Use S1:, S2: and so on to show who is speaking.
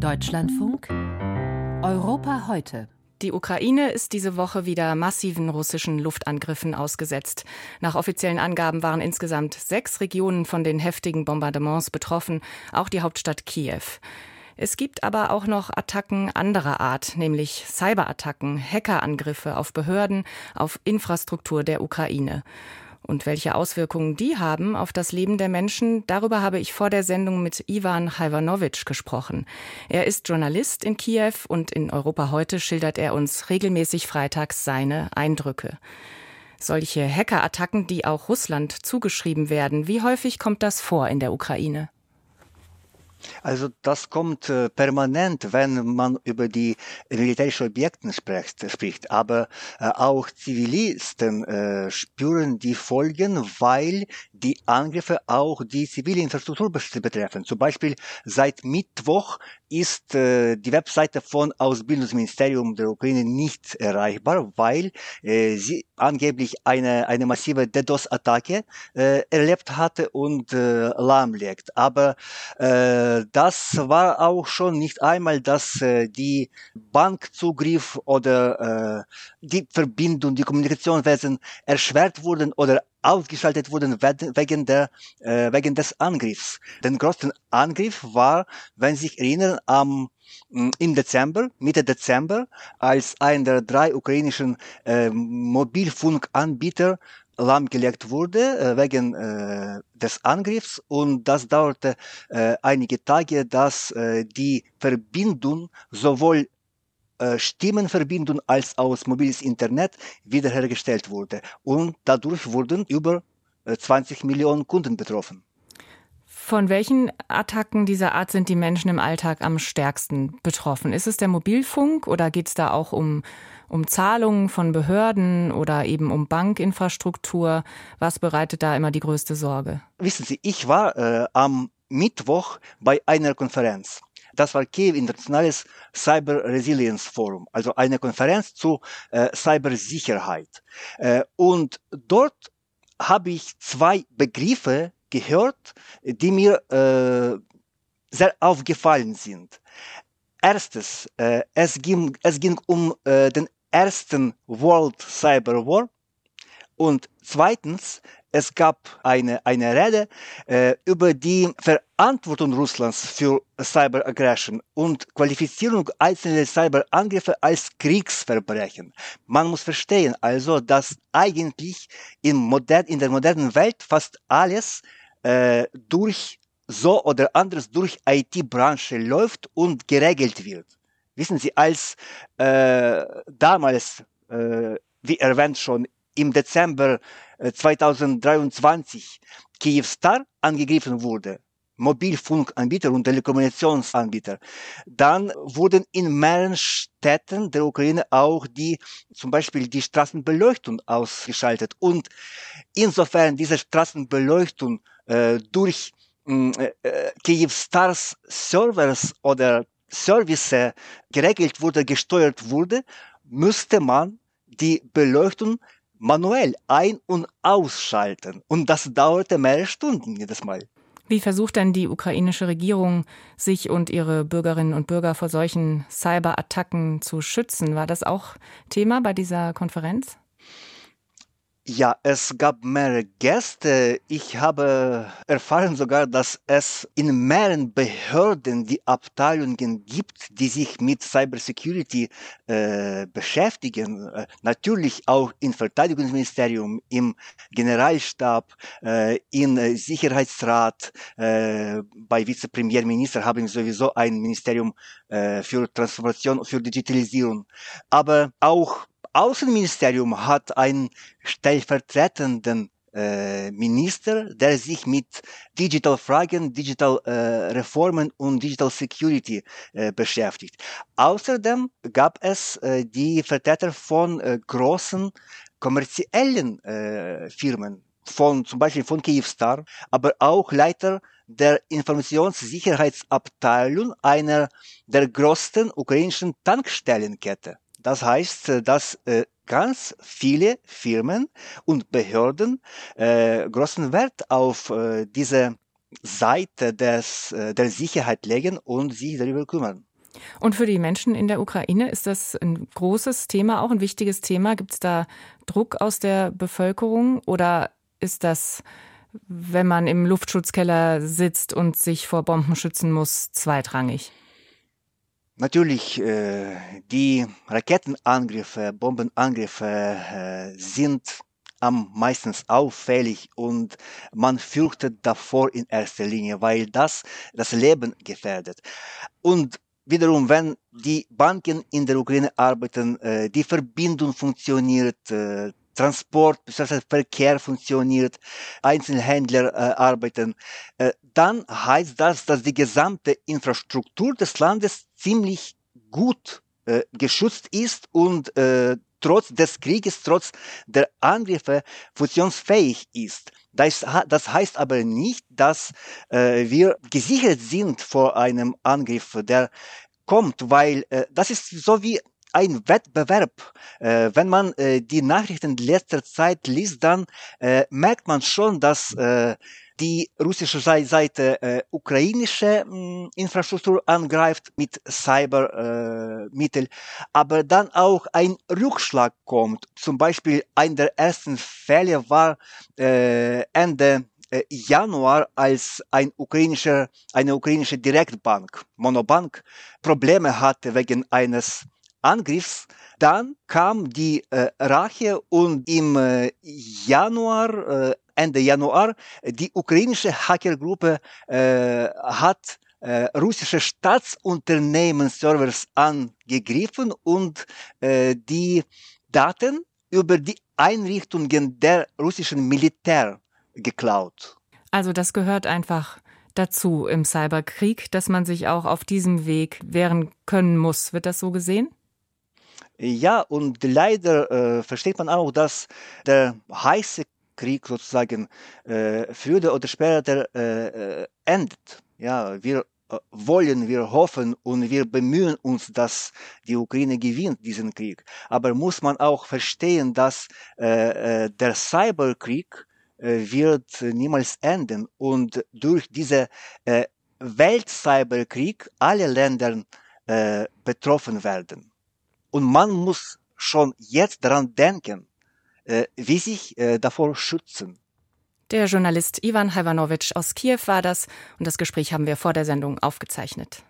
S1: Deutschlandfunk Europa heute.
S2: Die Ukraine ist diese Woche wieder massiven russischen Luftangriffen ausgesetzt. Nach offiziellen Angaben waren insgesamt sechs Regionen von den heftigen Bombardements betroffen, auch die Hauptstadt Kiew. Es gibt aber auch noch Attacken anderer Art, nämlich Cyberattacken, Hackerangriffe auf Behörden, auf Infrastruktur der Ukraine. Und welche Auswirkungen die haben auf das Leben der Menschen, darüber habe ich vor der Sendung mit Ivan Halvanowitsch gesprochen. Er ist Journalist in Kiew und in Europa heute schildert er uns regelmäßig freitags seine Eindrücke. Solche Hackerattacken, die auch Russland zugeschrieben werden, wie häufig kommt das vor in der Ukraine?
S3: Also das kommt äh, permanent, wenn man über die militärischen Objekte spricht, spricht. Aber äh, auch Zivilisten äh, spüren die Folgen, weil die Angriffe auch die zivile Infrastruktur betreffen. Zum Beispiel seit Mittwoch ist die Webseite von Ausbildungsministerium der Ukraine nicht erreichbar, weil sie angeblich eine, eine massive DDoS-Attacke erlebt hatte und lahmlegt. Aber das war auch schon nicht einmal, dass äh, die Bankzugriff oder äh, die Verbindung, die Kommunikationswesen erschwert wurden oder ausgeschaltet wurden wegen, der, äh, wegen des Angriffs. Den größten Angriff war, wenn Sie sich erinnern, am mm, im Dezember, Mitte Dezember, als ein der drei ukrainischen äh, Mobilfunkanbieter lahmgelegt wurde äh, wegen äh, des Angriffs und das dauerte äh, einige Tage, dass die Verbindung sowohl Stimmenverbindung als auch mobiles Internet wiederhergestellt wurde. Und dadurch wurden über 20 äh, Millionen Kunden betroffen.
S2: Von welchen Attacken dieser Art sind die Menschen im Alltag am stärksten betroffen? Ist es der Mobilfunk oder geht es da auch um, um Zahlungen von Behörden oder eben um Bankinfrastruktur? Was bereitet da immer die größte Sorge?
S3: Wissen Sie, ich war äh, am Mittwoch bei einer Konferenz das war Kiew Internationales Cyber Resilience Forum, also eine Konferenz zu äh, Cybersicherheit. Äh, und dort habe ich zwei Begriffe gehört, die mir äh, sehr aufgefallen sind. Erstes, äh, es, ging, es ging um äh, den ersten World Cyber War und zweitens, es gab eine, eine Rede äh, über die Verantwortung Russlands für Cyberaggression und Qualifizierung einzelner Cyberangriffe als Kriegsverbrechen. Man muss verstehen also, dass eigentlich in, modern, in der modernen Welt fast alles äh, durch so oder anders durch IT-Branche läuft und geregelt wird. Wissen Sie, als äh, damals, äh, wie erwähnt schon, im Dezember 2023 Kyivstar angegriffen wurde, Mobilfunkanbieter und Telekommunikationsanbieter, dann wurden in mehreren Städten der Ukraine auch die, zum Beispiel die Straßenbeleuchtung ausgeschaltet. Und insofern diese Straßenbeleuchtung äh, durch mm, äh, äh, Kyivstars Servers oder Service geregelt wurde, gesteuert wurde, müsste man die Beleuchtung manuell ein- und ausschalten. Und das dauerte mehrere Stunden jedes Mal.
S2: Wie versucht denn die ukrainische Regierung, sich und ihre Bürgerinnen und Bürger vor solchen Cyberattacken zu schützen? War das auch Thema bei dieser Konferenz?
S3: Ja, es gab mehrere Gäste. Ich habe erfahren sogar, dass es in mehreren Behörden die Abteilungen gibt, die sich mit Cybersecurity äh, beschäftigen. Äh, natürlich auch im Verteidigungsministerium, im Generalstab, äh, im Sicherheitsrat. Äh, bei Vizepremierminister haben wir sowieso ein Ministerium äh, für Transformation, für Digitalisierung. Aber auch Außenministerium hat einen stellvertretenden äh, Minister, der sich mit Digital Fragen, Digital äh, Reformen und Digital Security äh, beschäftigt. Außerdem gab es äh, die Vertreter von äh, großen kommerziellen Firmen, von zum Beispiel von Kyivstar, aber auch Leiter der Informationssicherheitsabteilung einer der größten ukrainischen Tankstellenkette. Das heißt, äh, dass äh, ganz viele Firmen und Behörden äh, großen Wert auf diese Seite des, der Sicherheit legen und sich darüber kümmern.
S2: Und für die Menschen in der Ukraine ist das ein großes Thema, auch ein wichtiges Thema. Gibt es da Druck aus der Bevölkerung oder ist das, wenn man im Luftschutzkeller sitzt und sich vor Bomben schützen muss, zweitrangig?
S3: Natürlich, äh, die Raketenangriffe, Bombenangriffe äh, sind am meistens auffällig und man fürchtet davor in erster Linie, weil das das Leben gefährdet. Und wiederum, wenn die Banken in der Ukraine arbeiten, äh, die Verbindung funktioniert, Transport bzw. Verkehr funktioniert, Einzelhändler äh, arbeiten, äh, dann heißt das, dass die gesamte Infrastruktur des Landes ziemlich gut äh, geschützt ist und äh, trotz des Krieges, trotz der Angriffe funktionsfähig ist. Das, das heißt aber nicht, dass äh, wir gesichert sind vor einem Angriff, der kommt, weil äh, das ist so wie ein Wettbewerb. Äh, wenn man äh, die Nachrichten letzter Zeit liest, dann äh, merkt man schon, dass äh, die russische Seite äh, ukrainische mh, hm, Infrastruktur angreift mit Cybermitteln, äh, aber dann auch ein Rückschlag kommt. Zum Beispiel ein der ersten Fälle war äh, Ende äh, Januar, als ein ukrainischer, eine ukrainische Direktbank, Monobank, Probleme hatte wegen eines Angriffs. Dann kam die äh, Rache und im äh, Januar, äh, Ende Januar, die ukrainische Hackergruppe äh, hat äh, russische Staatsunternehmen-Servers angegriffen und äh, die Daten über die Einrichtungen der russischen Militär geklaut.
S2: Also das gehört einfach dazu im Cyberkrieg, dass man sich auch auf diesem Weg wehren können muss. Wird das so gesehen?
S3: Ja, und leider äh, versteht man auch, dass der heiße Krieg sozusagen äh, früher oder später äh, äh, endet. Ja, wir äh, wollen, wir hoffen und wir bemühen uns, dass die Ukraine gewinnt diesen Krieg. Aber muss man auch verstehen, dass äh, äh der Cyberkrieg wird niemals enden und durch diese äh, Weltcyberkrieg alle Länder betroffen werden. Und man muss schon jetzt daran denken, wie sich äh, davor schützen.
S2: Der Journalist Ivan Hajvanowitsch aus Kiew war das und das Gespräch haben wir vor der Sendung aufgezeichnet.